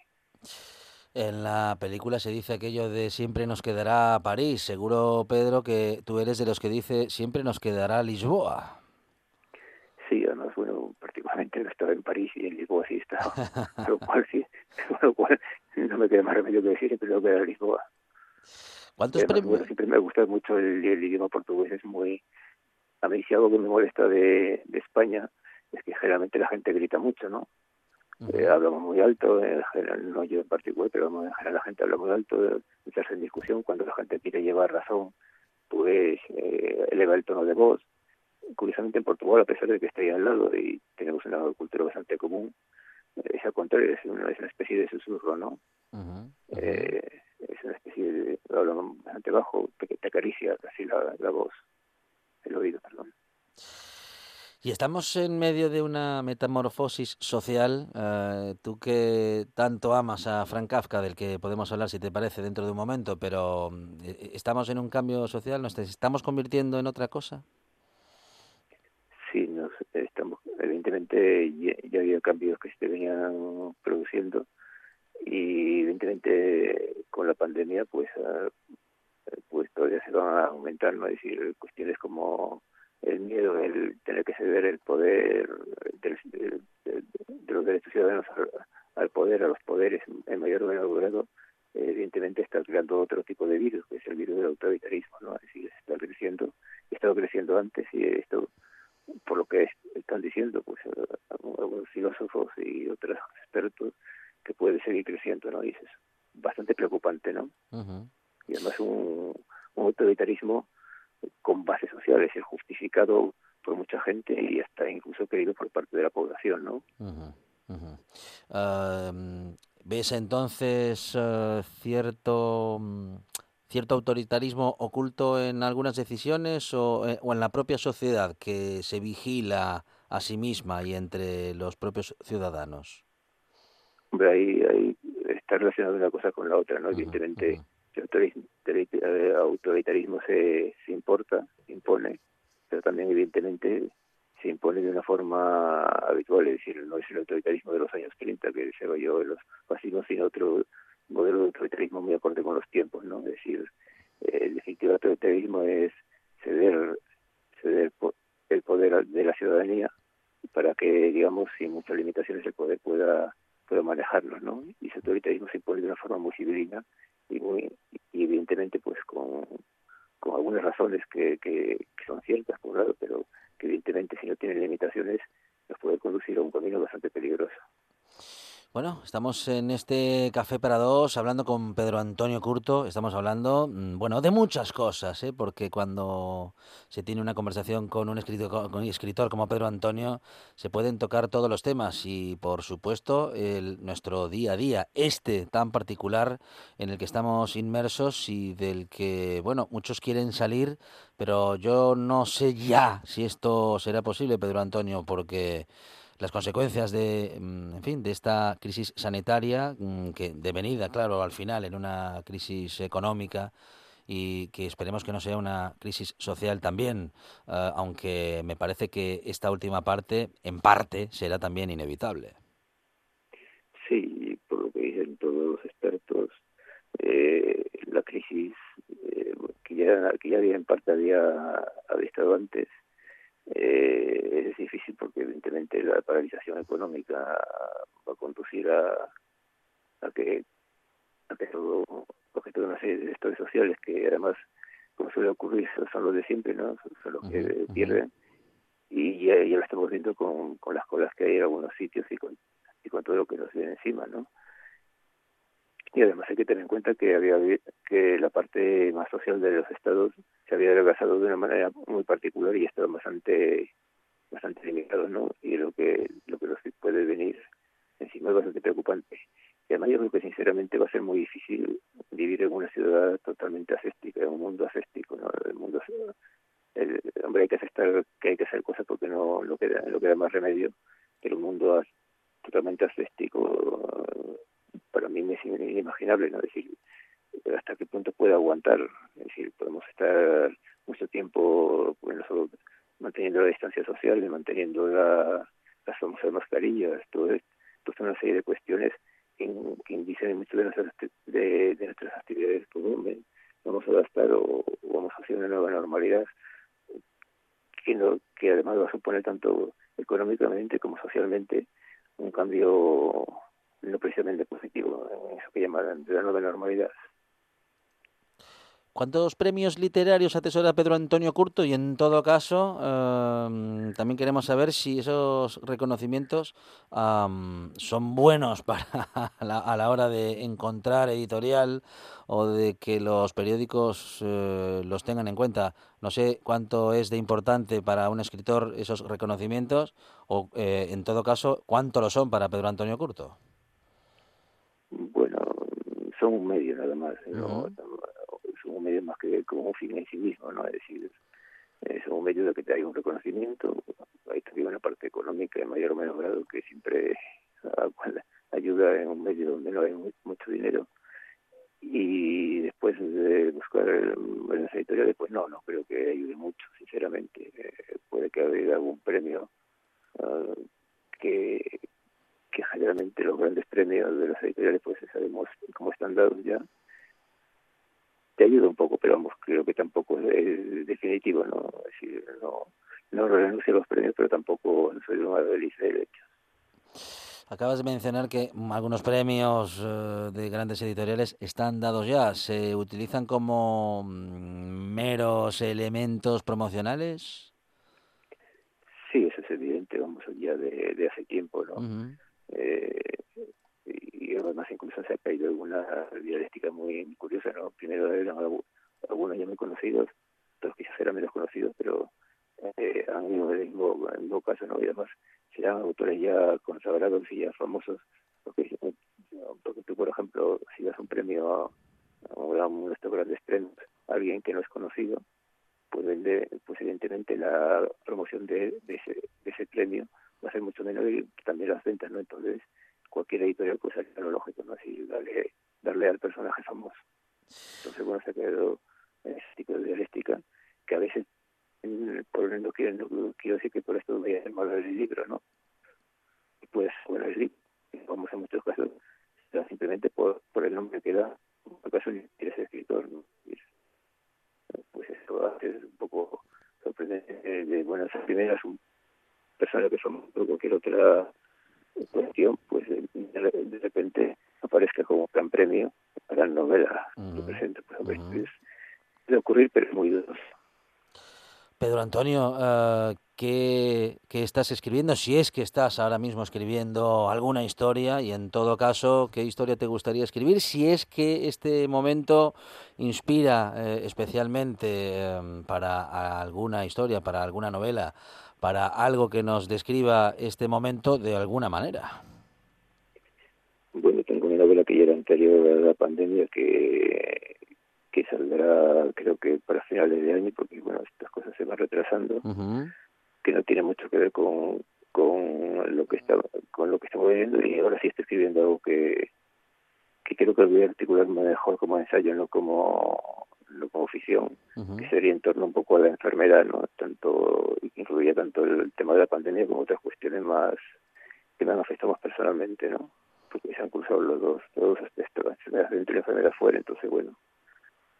S2: En la película se dice aquello de siempre nos quedará París. Seguro, Pedro, que tú eres de los que dice siempre nos quedará Lisboa.
S7: Sí, además, bueno, particularmente no estaba en París y en Lisboa sí estaba. lo cual sí, lo cual no me queda más remedio que decir siempre no queda Lisboa.
S2: ¿Cuántos premios?
S7: siempre me gusta mucho el, idioma portugués, es muy... A mí si algo que me molesta de, de España es que generalmente la gente grita mucho, ¿no? Eh, hablamos muy alto, en general, no yo en particular, pero en general la gente habla muy alto, meterse en discusión, cuando la gente quiere llevar razón, pues eh, eleva el tono de voz. Curiosamente en Portugal, a pesar de que está ahí al lado y tenemos una cultura bastante común, es al contrario, es una, es una especie de susurro, ¿no? Eh, es una especie de, habla bastante bajo, que te acaricia casi la, la voz, el oído, perdón.
S2: Y estamos en medio de una metamorfosis social. Eh, tú que tanto amas a Frank Kafka, del que podemos hablar si te parece dentro de un momento, pero eh, ¿estamos en un cambio social? ¿Nos estamos convirtiendo en otra cosa?
S7: Sí, nos estamos, evidentemente ya, había cambios que se venían produciendo y evidentemente con la pandemia pues, pues todavía se van a aumentar, ¿no? Decir, cuestiones como el miedo, el tener que ceder el poder de, los derechos ciudadanos al, poder, a los poderes en mayor o menor grado, evidentemente está creando otro tipo de virus, que es el virus del autoritarismo, ¿no? Es decir, está creciendo, ha estado creciendo antes y esto, por lo que están diciendo, pues algunos filósofos y otros expertos, que puede seguir creciendo, ¿no? Y es bastante preocupante, ¿no? Y además un, un autoritarismo con bases sociales, es justificado por mucha gente y hasta incluso querido por parte de la población, ¿no?
S2: ¿Ves entonces eh, cierto mm, cierto autoritarismo oculto en algunas decisiones o, eh, o, en la propia sociedad que se vigila a sí misma y entre los propios ciudadanos?
S7: Hombre, ahí, ahí está relacionado una cosa con la otra, ¿no? Evidentemente el autoritarismo se, se importa, se impone, pero también evidentemente se impone de una forma habitual, es decir, no es el autoritarismo de los años 30 que se yo en los fascismos, sino otro modelo de autoritarismo muy acorde con los tiempos, ¿no? Es decir, el definitivo autoritarismo es ceder, ceder el poder de la ciudadanía para que, digamos, sin muchas limitaciones el poder pueda, pueda manejarlo, ¿no? Y ese autoritarismo se impone de una forma muy civilina y, muy, y evidentemente pues con, con algunas razones que, que, son ciertas, por lado, pero que evidentemente si no tienen limitaciones nos puede conducir a un camino bastante peligroso.
S2: Bueno, estamos en este Café para Dos hablando con Pedro Antonio Curto. Estamos hablando, mm, bueno, de muchas cosas, ¿eh? porque cuando se tiene una conversación con un escritor, escritor como Pedro Antonio, se pueden tocar todos los temas y, por supuesto, el, nuestro día a día, este tan particular en el que estamos inmersos y del que, bueno, muchos quieren salir, pero yo no sé ya si esto será posible, Pedro Antonio, porque las consecuencias de, mm, en fin, de esta crisis sanitaria, mm, que devenida, claro, al final en una crisis económica y que esperemos que no sea una crisis social también, eh, aunque me parece que esta última parte, en parte, será también inevitable.
S7: Sí, por lo que dicen todos los expertos, eh, la crisis eh, que, ya, que ya en parte había, había estado antes, eh, es difícil porque evidentemente la paralización económica va a conducir a, a que a que todo objeto de una serie de sectores sociales que además como suele ocurrir son los de siempre no son los que pierden. Y ya, ya, lo estamos viendo con, con las colas que hay en algunos sitios y con y con todo lo que nos viene encima no y además hay que tener en cuenta que había que la parte más social de los estados se había adelgazado de una manera muy particular y estaba bastante bastante limitado no y lo que lo que nos puede venir encima es bastante preocupante. Y además yo creo que sinceramente va a ser muy difícil vivir en una ciudad totalmente ascéstica en un mundo ascéstico no el mundo el, hombre hay que aceptar que hay que hacer cosas porque no no queda no queda más remedio pero un mundo totalmente ascéstico para mí es inimaginable, ¿no? Es decir, hasta qué punto puede aguantar. Es decir, podemos estar mucho tiempo, bueno, manteniendo la distancia social, manteniendo la, las famosas mascarillas, todo esto, toda una serie de cuestiones que, que mucho de nuestras, de, nuestras actividades. Vamos a adaptar o, vamos a hacer una nueva normalidad que, no, que además va a suponer tanto económicamente como socialmente un cambio no precisamente positivo, eso que llaman de la nueva normalidad.
S2: ¿Cuántos premios literarios atesora Pedro Antonio Curto? Y en todo caso, eh, también queremos saber si esos reconocimientos um, son buenos para la, a la hora de encontrar editorial o de que los periódicos eh, los tengan en cuenta. No sé cuánto es de importante para un escritor esos reconocimientos o, eh, en todo caso, cuánto lo son para Pedro Antonio Curto
S7: bueno, son un medio nada más, ¿no? son un medio más que como un fin en sí mismo, ¿no? Es decir, son un medio de que te hay un reconocimiento, hay también una parte económica de mayor o menor grado que siempre ayuda en un medio donde no hay mucho dinero y después de buscar en las editoriales pues no, no creo que ayude mucho, sinceramente. Eh, puede que haya algún premio uh, que, que generalmente los grandes premios de las editoriales pues sabemos cómo están dados ya te ayuda un poco pero vamos creo que tampoco es definitivo no es decir no no renuncio a los premios pero tampoco soy una delicia de hecho
S2: Acabas de mencionar que algunos premios eh, de grandes editoriales están dados ya. ¿Se utilizan como mm, meros elementos promocionales?
S7: Sí, eso es evidente, vamos, ya de, de hace tiempo, ¿no? Eh, y además incluso se ha caído alguna dialéctica muy curiosa, ¿no? Primero eran algunos ya muy conocidos, otros quizás eran menos conocidos, pero eh, han en el mismo, caso, ¿no? Y además serán autores ya consagrados y ya famosos, porque, porque tú, por ejemplo, si das un premio a, uno de estos grandes premios alguien que no es conocido, pues vende, pues evidentemente la promoción de ese premio va a ser mucho menor y también las ventas, ¿no? Entonces, cualquier editorial pues haría lo lógico, ¿no? Así darle, darle al personaje famoso. Entonces, bueno, se ha quedado en ese tipo de dialéctica que a veces, por no, quiero, no quiero decir que por esto voy a malo el libro, ¿no? Pues, bueno, el libro, como en muchos casos, simplemente por, por el nombre que da, acaso eres escritor, ¿no? Pues eso es un poco sorprendente. De, bueno, esas primeras un personas que son por cualquier otra cuestión, pues de, repente aparezca como gran premio a la novela que presenta. Pues, uh -huh. es, puede ocurrir, pero es muy dudoso.
S2: Pedro Antonio, eh, ¿qué, qué estás escribiendo? Si es que estás ahora mismo escribiendo alguna historia y en todo caso, ¿qué historia te gustaría escribir? Si es que este momento inspira eh, especialmente em, para alguna historia, para alguna novela, para algo que nos describa este momento de alguna manera.
S7: Bueno, tengo una novela que ya era anterior a la pandemia que, que saldrá creo que para finales de año porque bueno, estas cosas se van retrasando, que no tiene mucho que ver con, con lo que está con lo que estamos viviendo y ahora sí estoy escribiendo algo que que creo que voy a articular mejor como ensayo, no como como ficción,
S2: Ujú.
S7: que sería en torno un poco a la enfermedad, no tanto que tanto el tema de la pandemia como otras cuestiones más que me han afectado más personalmente, ¿no? Porque se han cruzado los dos, los dos aspectos, la enfermedad dentro y la enfermedad fuera, entonces bueno,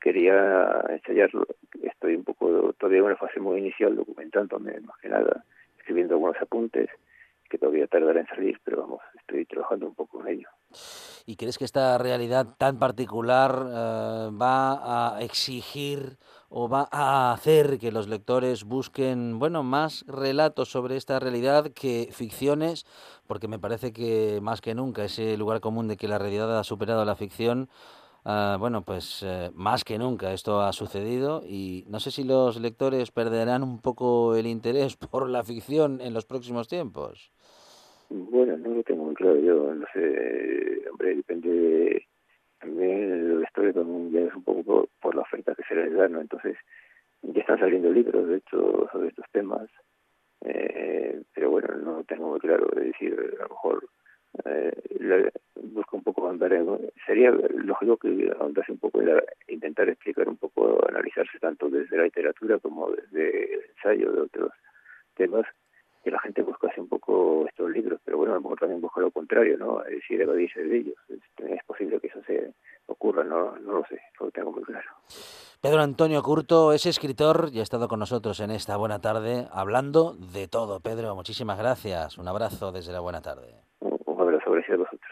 S7: quería ensayarlo, estoy un poco todavía en una fase muy inicial documentándome más que nada, escribiendo algunos apuntes que todavía tardará en salir, pero vamos, estoy trabajando un poco en ello.
S2: ¿Y crees que esta realidad tan particular eh, va a exigir o va a hacer que los lectores busquen, bueno, más relatos sobre esta realidad que ficciones? Porque me parece que más que nunca ese lugar común de que la realidad ha superado la ficción, ah, bueno, pues eh, más que nunca esto ha sucedido y no sé si los lectores perderán un poco el interés por la ficción en los próximos tiempos.
S7: Bueno, no lo tengo muy claro yo, no sé, hombre, depende de, también historia también ya es un poco por, por la oferta que se les da, ¿no? Entonces, ya están saliendo libros, de hecho, sobre estos temas, eh, pero bueno, no lo tengo muy claro, es decir, a lo mejor eh, la- busco un poco andar sería lógico que ahondase un poco en intentar explicar un poco, analizarse tanto desde la literatura como desde el ensayo de otros temas que la gente buscase un poco estos libros, pero bueno, a lo mejor también busca lo contrario, ¿no? Es decir, evadirse de ellos. Es, es posible que eso se ocurra, no, no lo sé, no lo tengo muy claro.
S2: Pedro Antonio Curto es escritor y ha estado con nosotros en esta buena tarde hablando de todo. Pedro, muchísimas gracias. Un abrazo desde la buena tarde.
S7: Un, un abrazo, gracias a vosotros.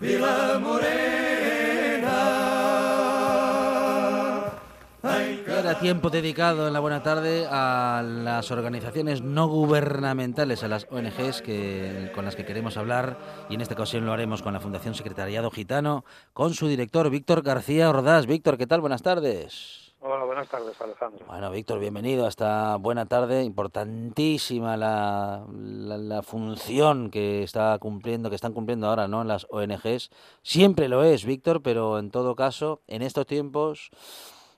S8: Vila Morena.
S2: Ahora tiempo dedicado en la buena tarde a las organizaciones no gubernamentales, a las ONGs que, con las que queremos hablar y en esta ocasión lo haremos con la Fundación Secretariado Gitano, con su director Víctor García Ordaz. Víctor, ¿qué tal? Buenas tardes.
S9: Hola, buenas tardes, Alejandro.
S2: Bueno, Víctor, bienvenido a esta buena tarde. Importantísima la, la, función que está cumpliendo, que están cumpliendo ahora, ¿no? Las ONGs. Siempre lo es, Víctor, pero en todo caso, en estos tiempos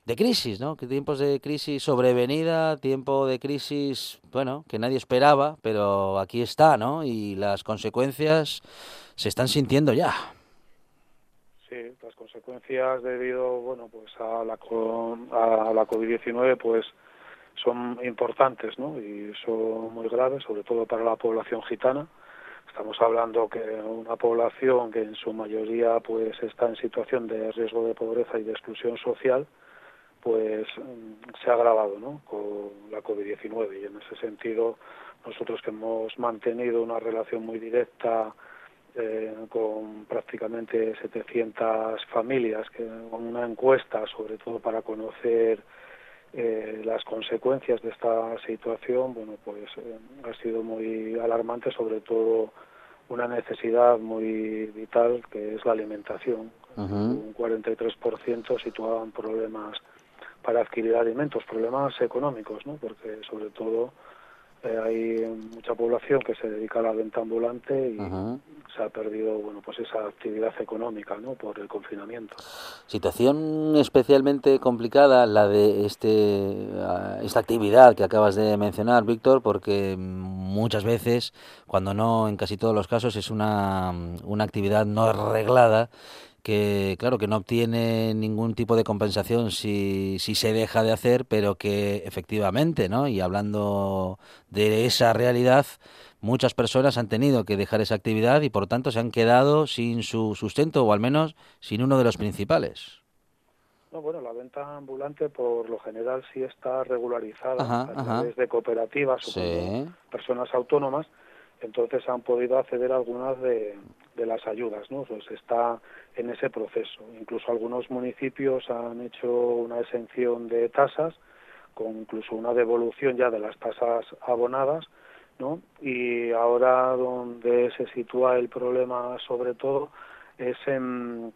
S2: de crisis, ¿no? Tiempos de crisis sobrevenida, tiempo de crisis, bueno, que nadie esperaba, pero aquí está, ¿no? Y las consecuencias se están sintiendo ya.
S9: Sí, las consecuencias debido, bueno, pues a la a la COVID-19, pues son importantes, ¿no? Y son muy graves, sobre todo para la población gitana. Estamos hablando que una población que en su mayoría, pues está en situación de riesgo de pobreza y de exclusión social, pues se ha agravado, ¿no? Con la COVID-19 y en ese sentido nosotros que hemos mantenido una relación muy directa eh, con prácticamente 700 familias, que con una encuesta sobre todo para conocer eh, las consecuencias de esta situación, bueno, pues eh, ha sido muy alarmante, sobre todo una necesidad muy vital que es la alimentación. Un 43% situaban problemas para adquirir alimentos, problemas económicos, ¿no? Porque sobre todo eh, hay mucha población que se dedica a la venta ambulante y se ha perdido bueno pues esa actividad económica ¿no? por el confinamiento
S2: situación especialmente complicada la de este ah, esta actividad que acabas de mencionar Víctor porque muchas veces cuando no en casi todos los casos es una, una actividad no arreglada que claro que no obtiene ningún tipo de compensación si, si se deja de hacer, pero que efectivamente, ¿no? Y hablando de esa realidad, muchas personas han tenido que dejar esa actividad y por tanto se han quedado sin su sustento o al menos sin uno de los principales.
S9: No, bueno, la venta ambulante por lo general sí está regularizada a través de cooperativas o personas autónomas, entonces han podido acceder a algunas de, de las ayudas, ¿no? Pues está en ese proceso. Incluso algunos municipios han hecho una exención de tasas, con incluso una devolución ya de las tasas abonadas, ¿no? Y ahora donde se sitúa el problema sobre todo es en,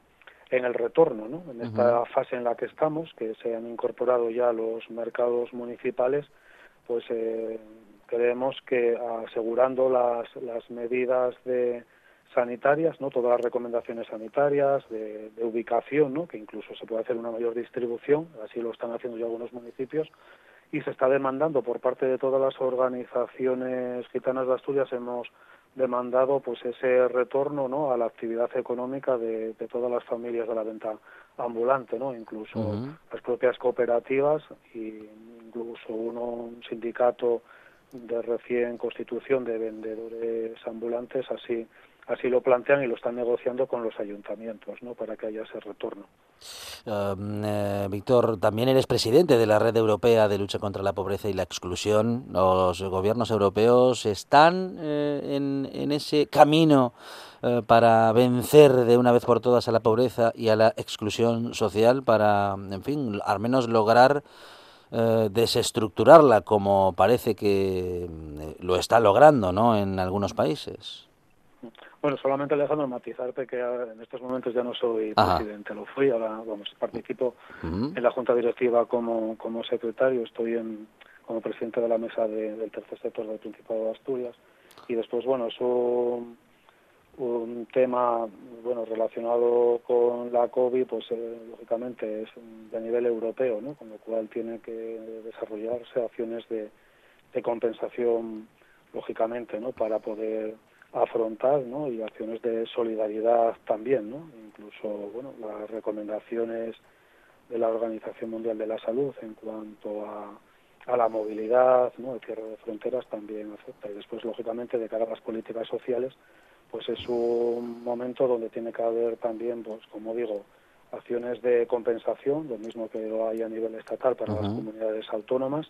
S9: en el retorno, ¿no? En esta fase en la que estamos, que se han incorporado ya los mercados municipales, pues eh, creemos que asegurando las, las medidas de sanitarias, ¿no? Todas las recomendaciones sanitarias de, ubicación, ¿no? Que incluso se puede hacer una mayor distribución, así lo están haciendo ya algunos municipios, y se está demandando por parte de todas las organizaciones gitanas de Asturias, hemos demandado pues ese retorno ¿no? a la actividad económica de, todas las familias de la venta ambulante, ¿no? incluso las propias cooperativas y incluso uno, un sindicato de recién constitución de vendedores ambulantes así así lo plantean y lo están negociando con los ayuntamientos ¿no? para que haya ese retorno.
S2: Um, eh, Víctor, también eres presidente de la Red Europea de Lucha contra la Pobreza y la Exclusión. Los gobiernos europeos están eh, en, en, ese camino eh, para vencer de una vez por todas a la pobreza y a la exclusión social, para, en fin, al menos lograr desestructurarla como parece que lo está logrando ¿no? en algunos países.
S9: Bueno, solamente Alejandro, matizarte que en estos momentos ya no soy presidente, lo fui, ahora vamos, participo en la Junta Directiva como, como secretario, estoy en, como presidente de la mesa del tercer sector del Principado de Asturias y después, bueno, es un, tema bueno relacionado con la COVID, pues eh, lógicamente es de nivel europeo, ¿no? con lo cual tiene que desarrollarse acciones de, de compensación, lógicamente, ¿no? para poder afrontar ¿no? y acciones de solidaridad también, ¿no? incluso bueno, las recomendaciones de la Organización Mundial de la Salud en cuanto a, a la movilidad, ¿no? el cierre de fronteras también afecta y después lógicamente de cara a las políticas sociales pues es un momento donde tiene que haber también pues como digo acciones de compensación, lo mismo que lo hay a nivel estatal para las comunidades autónomas,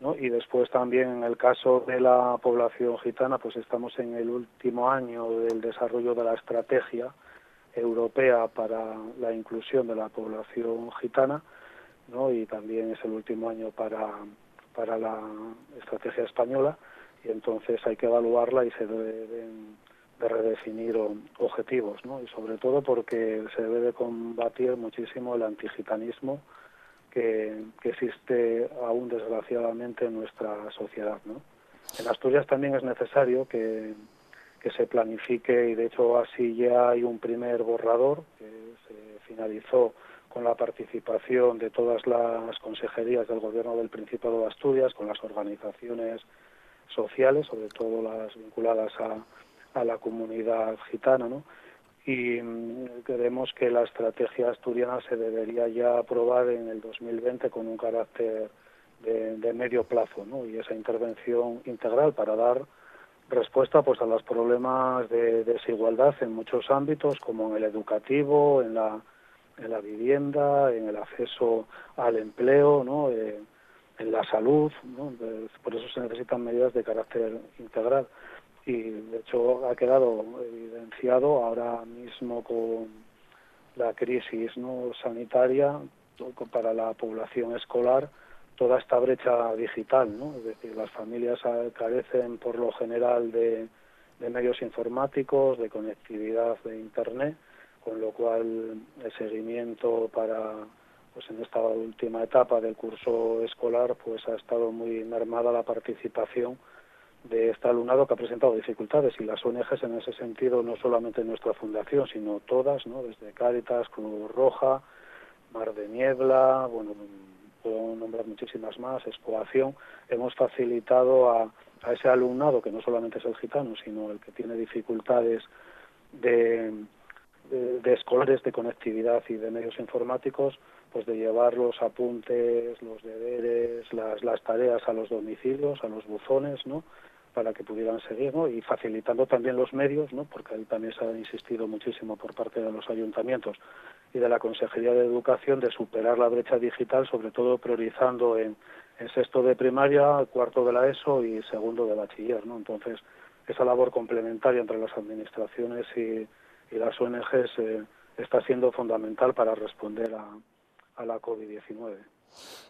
S9: ¿no? y después también en el caso de la población gitana, pues estamos en el último año del desarrollo de la estrategia europea para la inclusión de la población gitana, ¿no? y también es el último año para, para la estrategia española, y entonces hay que evaluarla y se deben de redefinir objetivos, ¿no? Y sobre todo porque se debe de combatir muchísimo el antigitanismo que, existe aún desgraciadamente en nuestra sociedad. En Asturias también es necesario que, que se planifique y de hecho así ya hay un primer borrador que se finalizó con la participación de todas las consejerías del gobierno del Principado de Asturias, con las organizaciones sociales, sobre todo las vinculadas a, a la comunidad gitana, ¿no? Y mm, creemos que la estrategia asturiana se debería ya aprobar en el 2020 con un carácter de, medio plazo, ¿no? Y esa intervención integral para dar respuesta pues a los problemas de desigualdad en muchos ámbitos, como en el educativo, en la, en la vivienda, en el acceso al empleo, ¿no? Eh, en la salud, ¿no? Por eso se necesitan medidas de carácter integral y de hecho ha quedado evidenciado ahora mismo con la crisis no sanitaria para la población escolar toda esta brecha digital, ¿no? Es decir, las familias carecen por lo general de, de medios informáticos, de conectividad de internet, con lo cual el seguimiento para pues en esta última etapa del curso escolar pues ha estado muy mermada la participación de este alumnado que ha presentado dificultades y las ONGs en ese sentido no solamente nuestra fundación sino todas no desde Cáritas Cruz Roja Mar de Niebla bueno puedo nombrar muchísimas más Escoación hemos facilitado a, a ese alumnado que no solamente es el gitano sino el que tiene dificultades de, de, escolares de conectividad y de medios informáticos pues de llevar los apuntes, los deberes, las, las tareas a los domicilios, a los buzones, ¿no? Para que pudieran seguir, ¿no? Y facilitando también los medios, ¿no? Porque ahí también se ha insistido muchísimo por parte de los ayuntamientos y de la Consejería de Educación de superar la brecha digital, sobre todo priorizando en, sexto de primaria, cuarto de la ESO y segundo de bachiller, ¿no? Entonces, esa labor complementaria entre las administraciones y, y las ONGs eh, está siendo fundamental para responder a, a la COVID-19.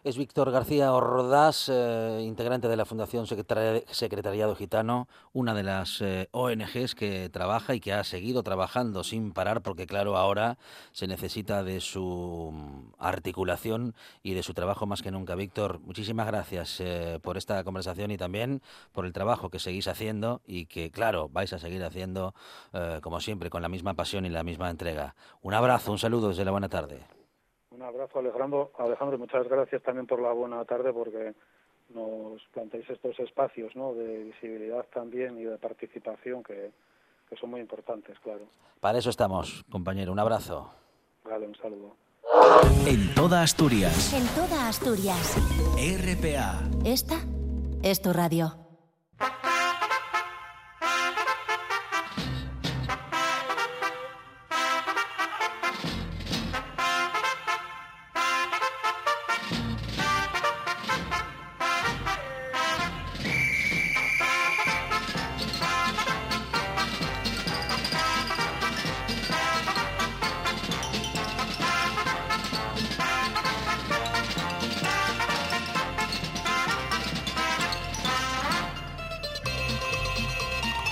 S2: Es Víctor García Ordaz, eh, integrante de la Fundación Secretari Secretariado Gitano, una de las eh, ONGs que trabaja y que ha seguido trabajando sin parar, porque claro, ahora se necesita de su mm, articulación y de su trabajo más que nunca. Víctor, muchísimas gracias eh, por esta conversación y también por el trabajo que seguís haciendo y que, claro, vais a seguir haciendo, como siempre, con la misma pasión y la misma entrega. Un abrazo, un saludo desde la buena tarde.
S9: Un abrazo, Alejandro. Alejandro, muchas gracias también por la buena tarde, porque nos planteáis estos espacios ¿no? de visibilidad también y de participación que, que son muy importantes, claro.
S2: Para eso estamos, compañero. Un abrazo.
S9: Vale, un saludo.
S4: En toda Asturias.
S1: En toda Asturias.
S4: RPA.
S1: Esta es tu radio.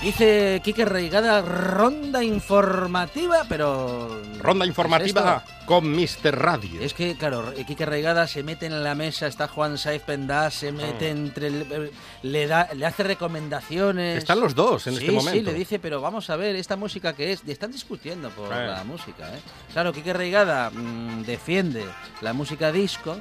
S2: Dice Quique Reigada, ronda informativa, pero...
S10: Ronda
S2: ¿qué es
S10: informativa
S2: esto?
S10: con Mr. Radio.
S2: Es que, claro, Quique Reigada se mete en la mesa, está Juan Saiz Pendá, se mete
S10: Ah.
S2: entre... el- le, da, le hace recomendaciones.
S10: Están los dos en
S2: Sí,
S10: este momento.
S2: Sí, le dice, pero vamos a ver, esta música que es... Y están discutiendo por
S10: Eh.
S2: la música, ¿eh? Claro, Quique Reigada mm, defiende la música disco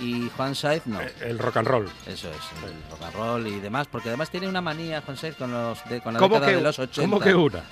S2: y Juan Saiz no.
S10: Eh, El rock and roll.
S2: Eso es, el rock and roll y demás, porque además tiene una manía, Juan Saiz, con, los de, con la
S10: ¿Cómo
S2: década
S10: que,
S2: de los 80.
S10: ¿Cómo que una?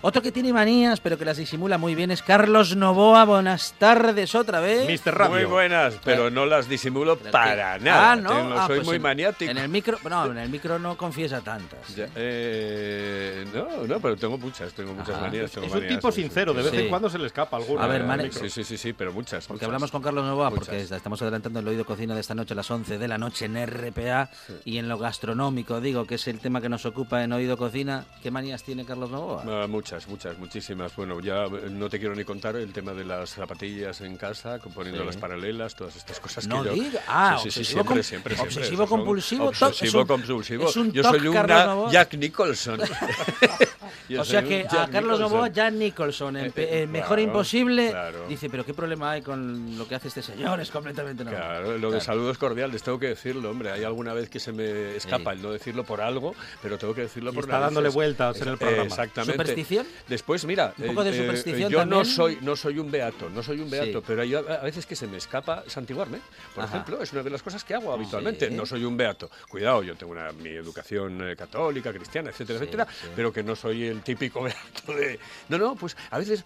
S2: Otro que tiene manías, pero que las disimula muy bien, es Carlos Novoa. Buenas tardes otra vez.
S10: Mr. Radio.
S11: Muy buenas, pero no las disimulo
S2: Pero
S11: para
S2: que-
S11: nada.
S2: Ah, ¿no?
S11: Tengo-
S2: Ah,
S11: soy
S2: pues
S11: muy
S2: en-
S11: maniático.
S2: En el micro, no, en el micro no confiesa tantas.
S11: Ya, eh, no, no, pero tengo muchas, tengo muchas
S2: Ajá.
S11: manías. tengo
S10: Es un
S11: manías,
S10: tipo
S11: sí, sí,
S10: sincero, de vez
S2: Sí.
S10: en cuando se le escapa alguna.
S2: A ver,
S10: micro.
S11: Sí, sí, sí, sí, pero muchas.
S2: Porque
S11: muchas.
S2: hablamos con Carlos Novoa, porque
S11: Muchas.
S2: estamos adelantando el oído cocina de esta noche a las 11 de la noche en RPA y en lo gastronómico, digo, que es el tema que nos ocupa en oído cocina. ¿Qué manías tiene Carlos Novoa?
S11: Ah, muchas, muchas, muchísimas. Bueno, ya eh, no te quiero ni contar el tema de las zapatillas en casa, poniendo
S2: Sí.
S11: las paralelas, todas estas cosas
S2: No
S11: que yo...
S2: diga. Ah,
S11: sí, sí, sí,
S2: obsesivo
S11: siempre, siempre, siempre.
S2: obsesivo compulsivo,
S11: Obsesivo compulsivo.
S2: es un
S11: yo soy
S2: Carlos
S11: una. Jack Nicholson. Yo
S2: o sea que a
S11: Jack
S2: Carlos. Novoa, Jan Nicholson, en
S11: Eh, eh,
S2: Mejor
S11: claro,
S2: Imposible,
S11: claro.
S2: dice, pero ¿qué problema hay con lo que hace este señor? Es completamente normal.
S11: Claro, lo de saludos cordiales, tengo que decirlo, hombre. Hay alguna vez que se me escapa
S2: Sí.
S11: el no decirlo por algo, pero tengo que decirlo
S10: Y
S11: por
S10: está dándole vueltas en el
S11: Eh,
S10: programa.
S11: exactamente.
S2: ¿Superstición?
S11: Después, mira,
S2: Un poco de
S11: eh, eh,
S2: superstición
S11: yo no
S2: también.
S11: soy, no soy un beato, no soy un beato,
S2: Sí.
S11: pero hay a, veces que se me escapa santiguarme. Por
S2: Ajá.
S11: ejemplo, es una de las cosas que hago habitualmente.
S2: Sí.
S11: No soy un beato. Cuidado, yo tengo una, mi educación eh, católica, cristiana, etcétera,
S2: Sí,
S11: etcétera,
S2: sí.
S11: pero que no soy el típico beato de... No, no, pues a veces...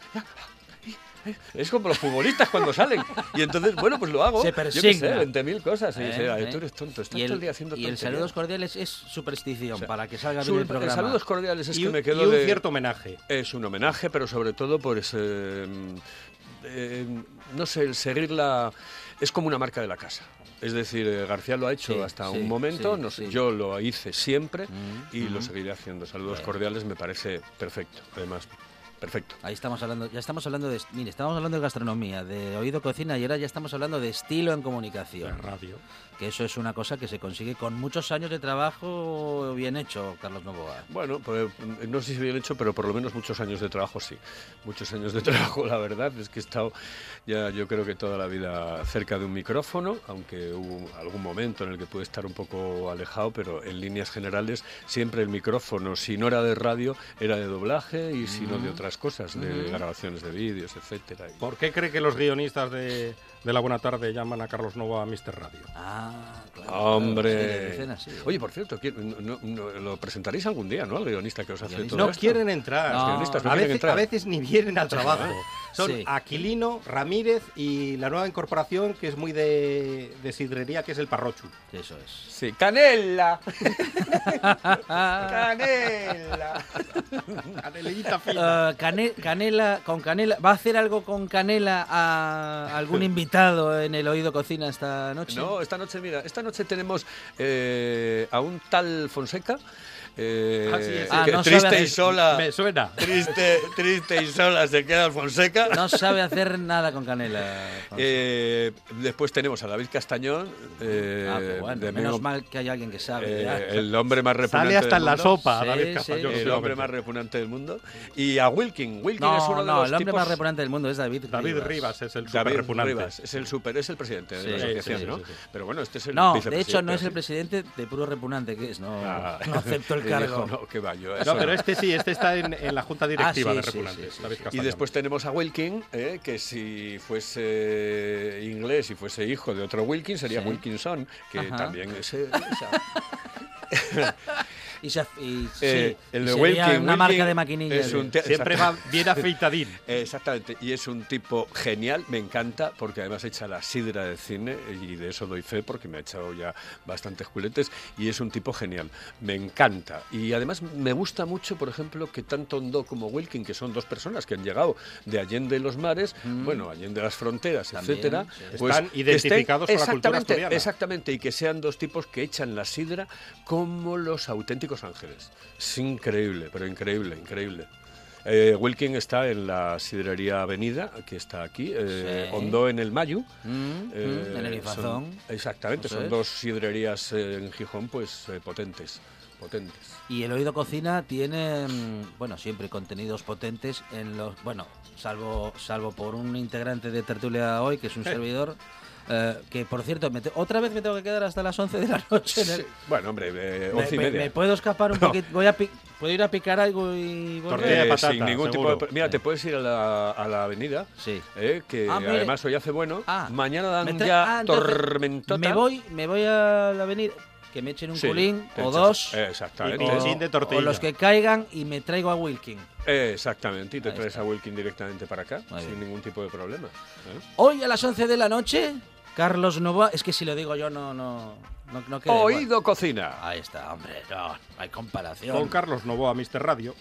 S11: Es como los futbolistas cuando salen. Y entonces, bueno, pues lo hago.
S2: Se
S11: Yo qué sé,
S2: persigna.
S11: 20.000 cosas. Y
S2: Eh,
S11: dice, "Ay,
S2: eh.
S11: tú eres tonto, estás
S2: Y
S11: todo
S2: el,
S11: el día haciendo
S2: y el
S11: tonterías".
S2: saludos cordiales es superstición,
S11: O sea,
S2: para que salga bien el programa.
S11: saludos cordiales es
S10: y,
S11: que
S10: un-
S11: me
S10: y
S11: quedo
S10: un
S11: de...
S10: cierto homenaje.
S11: Es un homenaje, pero sobre todo, pues, eh, eh, no sé, el seguir la... Es como una marca de la casa. Es decir, García lo ha hecho
S2: Sí,
S11: hasta
S2: sí,
S11: un momento,
S2: sí,
S11: nos-
S2: sí.
S11: yo lo hice siempre
S2: Mm,
S11: y lo
S2: mm.
S11: seguiré haciendo. Saludos cordiales me parece perfecto, además, perfecto.
S2: Ahí estamos hablando, ya estamos hablando de, mire, estamos hablando de gastronomía, de oído cocina y ahora ya estamos hablando de estilo en comunicación.
S10: radio.
S2: Que eso es una cosa que se consigue con muchos años de trabajo bien hecho, Carlos Novoa.
S11: Bueno, pues, no sé si bien hecho, pero por lo menos muchos años de trabajo sí. Muchos años de trabajo, la verdad, es que he estado ya yo creo que toda la vida cerca de un micrófono, aunque hubo algún momento en el que pude estar un poco alejado, pero en líneas generales siempre el micrófono, si no era de radio, era de doblaje y si no de otras cosas, de grabaciones de vídeos, etcétera.
S10: ¿Por qué cree que los guionistas de, de La Buena Tarde llaman a Carlos Nova a Mr. Radio?
S2: Ah, claro.
S11: Hombre.
S2: Sí, dicen así.
S11: Oye, por cierto, ¿quién- no- no- lo presentaréis algún día, ¿no? Al guionista que os hace todo
S10: No
S11: esto.
S10: quieren entrar.
S11: Los guionistas no
S10: a,
S11: quieren
S10: veces,
S11: entrar.
S10: a veces ni vienen al trabajo. Son
S2: Sí.
S10: Aquilino, Ramírez y la nueva incorporación que es muy de, de sidrería, que es el Parrochu.
S2: Eso es.
S11: Sí, canela. canela.
S10: Canelita fina.
S2: Ah, cane- canela, con canela. ¿Va a hacer algo con canela a algún invitado en el oído cocina esta noche?
S11: No, esta noche, mira, esta noche tenemos eh, a un tal Fonseca. eh,
S10: Ah, sí, ese.
S2: Ah, no
S11: triste
S2: sabe
S11: y sola.
S10: Me suena.
S11: Triste, triste y sola se queda el Fonseca.
S2: No sabe hacer nada con canela.
S11: Eh, después tenemos a David Castañón. eh,
S2: ah, pues bueno,
S11: de
S2: menos mal que hay alguien que sabe.
S11: eh, el hombre más repugnante
S10: Sale hasta en
S11: del
S10: la
S11: mundo.
S10: sopa,
S2: Sí,
S10: David
S2: sí.
S10: Castañón.
S11: El hombre más repugnante del mundo. Y a Wilkin. Wilkin es uno
S2: no,
S11: de
S2: no,
S11: los
S2: el hombre
S11: tipos-
S2: más repugnante del mundo es David
S10: David
S2: Rivas.
S10: Rivas es el super
S11: David
S10: repugnante.
S11: Rivas, es el super, es el presidente de
S2: Sí,
S11: la asociación,
S2: sí,
S11: ¿no?
S2: sí, sí.
S11: Pero bueno, este es el
S2: No, de hecho no es el presidente de puro repugnante que es, no,
S11: Ah.
S2: no acepto el cargo.
S11: dijo, no, yo
S10: No, pero
S11: no".
S10: este sí, este está en, en la junta directiva
S2: sí,
S10: de repugnantes.
S2: sí, sí,
S10: David
S2: sí.
S11: Y después tenemos a Wilkin, eh, que si fuese inglés y fuese hijo de otro Wilkin, sería
S2: Sí.
S11: Wilkinson, que
S2: Ajá.
S11: también es...
S2: Y, se, y-
S11: eh,
S2: sí,
S11: el
S2: y
S11: de
S2: sería
S11: Wilkin,
S2: una
S11: Wilkin
S2: marca de maquinillas.
S11: es un
S2: de-
S11: te-
S10: Siempre va bien afeitadín.
S11: Exactamente, y es un tipo genial, me encanta, porque además echa la sidra del cine, y de eso doy fe, porque me ha echado ya bastantes culetes, y es un tipo genial, me encanta. Y además me gusta mucho, por ejemplo, que tanto Ondo como Wilkin, que son dos personas que han llegado de Allende los mares, bueno, Allende las fronteras,
S2: También,
S11: etcétera,
S2: sí.
S11: pues
S10: Están identificados con la cultura
S11: exactamente,
S10: asturiana.
S11: Exactamente, y que sean dos tipos que echan la sidra como los auténticos ángeles. Es increíble, pero increíble, increíble. Eh, Wilkin está en la sidrería Avenida, que está aquí. Eh,
S2: Sí.
S11: Hondo en el Mayu.
S2: Mm,
S11: Eh,
S2: mm, en el
S11: son-
S2: Infazón.
S11: exactamente, son
S2: es.
S11: dos sidrerías eh, en Gijón, pues eh, potentes, potentes.
S2: Y el oído cocina tiene, mm, bueno, siempre contenidos potentes en los, bueno, salvo salvo por un integrante de tertulia hoy que es un servidor. Eh, que por cierto, me te- otra vez me tengo que quedar hasta las 11 de la noche. en el-
S11: Sí, Bueno, hombre, eh,
S2: Me,
S11: once y
S2: me-
S11: media.
S2: me puedo escapar un
S11: No.
S2: poquito. Voy a ¿Puedo ir a picar algo y volver?
S10: Tortilla de
S11: Eh,
S10: patata,
S11: sin ningún
S10: seguro.
S11: tipo de... Mira,
S2: Sí.
S11: te puedes ir a la, a la avenida,
S2: Sí.
S11: eh, que
S2: Ah, mire.
S11: además hoy hace bueno.
S2: Ah,
S11: Mañana dan ya
S2: ah,
S11: tormentota.
S2: Me voy, me voy a la avenida. Que me echen un
S11: Sí,
S2: culín o
S11: echas-
S2: dos.
S11: Exactamente.
S10: Y
S2: o,
S10: de tortilla.
S2: o los que caigan y me traigo a Wilkin.
S11: Exactamente, y te
S2: Ahí
S11: traes
S2: está.
S11: a Wilkin directamente para acá,
S2: Muy
S11: sin
S2: bien.
S11: ningún tipo de problema. ¿eh?
S2: Hoy a las 11 de la noche, Carlos Novoa. Es que si lo digo yo, no, no, no, no queda igual.
S11: Oído cocina.
S2: Ahí está, hombre, no, no hay comparación.
S10: Con Carlos Novoa, Mr. Radio.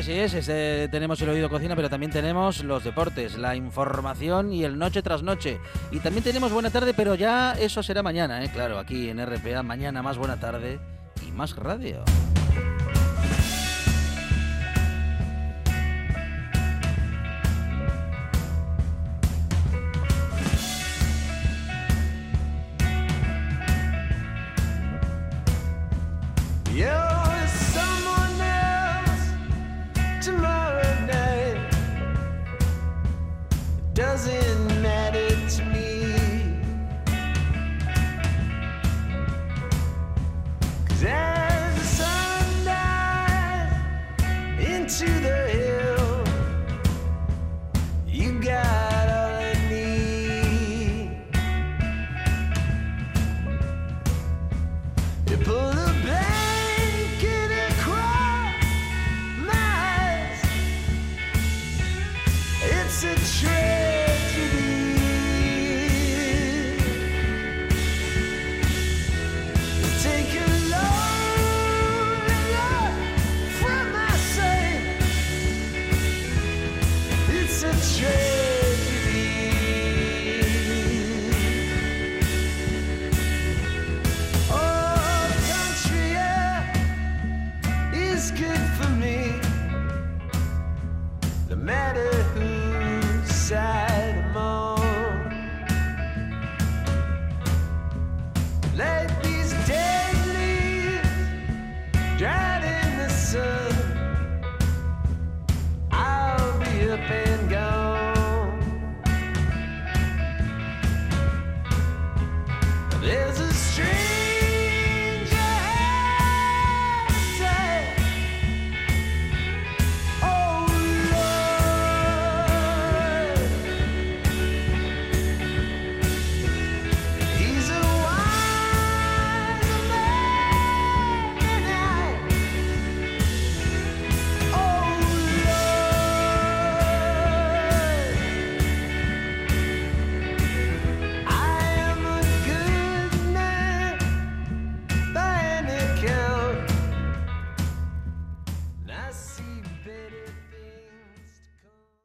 S2: Así es. este, tenemos el oído cocina, pero también tenemos los deportes, la información y el noche tras noche. Y también tenemos buena tarde, pero ya eso será mañana, ¿eh? Claro, aquí en RPA, mañana más buena tarde y más radio.
S8: You're rises.